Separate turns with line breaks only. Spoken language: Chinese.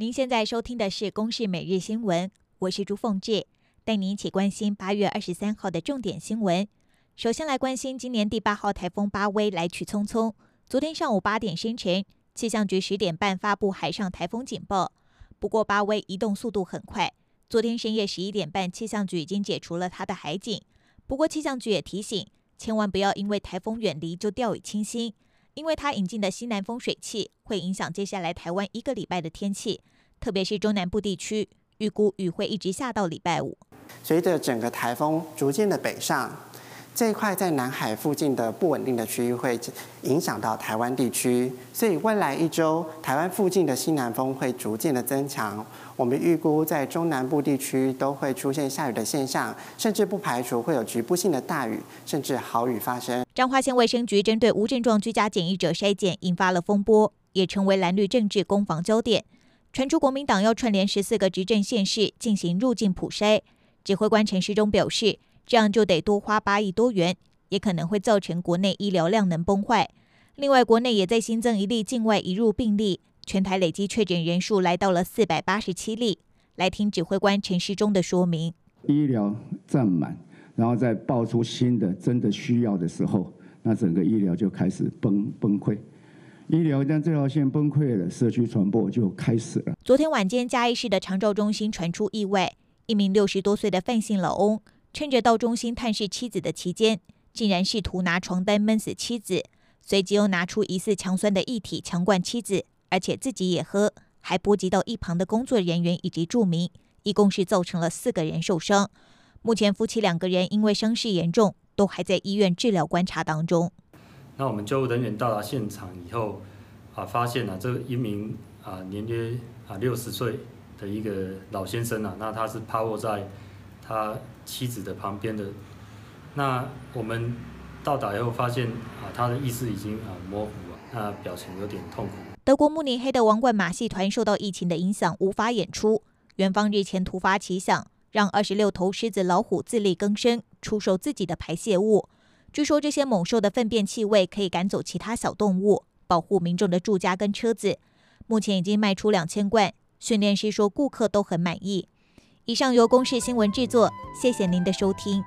您现在收听的是《公视每日新闻》，我是朱凤志，带您一起关心八月二十三号的重点新闻。首先来关心今年第八号台风巴威来去匆匆。昨天上午八点生成，气象局十点半发布海上台风警报。不过巴威移动速度很快，昨天深夜十一点半，气象局已经解除了它的海警。不过气象局也提醒，千万不要因为台风远离就掉以轻心。因为它引进的西南风水气会影响接下来台湾一个礼拜的天气，特别是中南部地区，预估雨会一直下到礼拜五。
随着整个台风逐渐的北上，这一块在南海附近的不稳定的区域会影响到台湾地区，所以未来一周台湾附近的西南风会逐渐的增强。我们预估在中南部地区都会出现下雨的现象，甚至不排除会有局部性的大雨，甚至豪雨发生。
彰化县卫生局针对无症状居家检疫者筛检引发了风波，也成为蓝绿政治攻防焦点。传出国民党要串联十四个执政县市进行入境普筛，指挥官陈时中表示，这样就得多花八亿多元，也可能会造成国内医疗量能崩坏。另外，国内也在新增一例境外移入病例。全台累计确诊人数来到了四百八十七例。来听指挥官陈时中的说明：
医疗占满，然后再爆出新的真的需要的时候，那整个医疗就开始崩崩溃。医疗一旦这条线崩溃了，社区传播就开始了。
昨天晚间，嘉义市的长照中心传出意外，一名六十多岁的范姓老翁，趁着到中心探视妻子的期间，竟然试图拿床单闷死妻子，随即又拿出疑似强酸的液体强灌妻子。而且自己也喝，还波及到一旁的工作人员以及住民，一共是造成了四个人受伤。目前夫妻两个人因为伤势严重，都还在医院治疗观察当中。
那我们救护人员到达现场以后，啊，发现了、啊、这一名啊年约啊六十岁的一个老先生啊，那他是趴卧在他妻子的旁边的。那我们到达以后发现啊，他的意识已经啊模糊了，那表情有点痛苦。
德国慕尼黑的王冠马戏团受到疫情的影响，无法演出。园方日前突发奇想，让二十六头狮子、老虎自力更生，出售自己的排泄物。据说这些猛兽的粪便气味可以赶走其他小动物，保护民众的住家跟车子。目前已经卖出两千罐，训练师说顾客都很满意。以上由公视新闻制作，谢谢您的收听。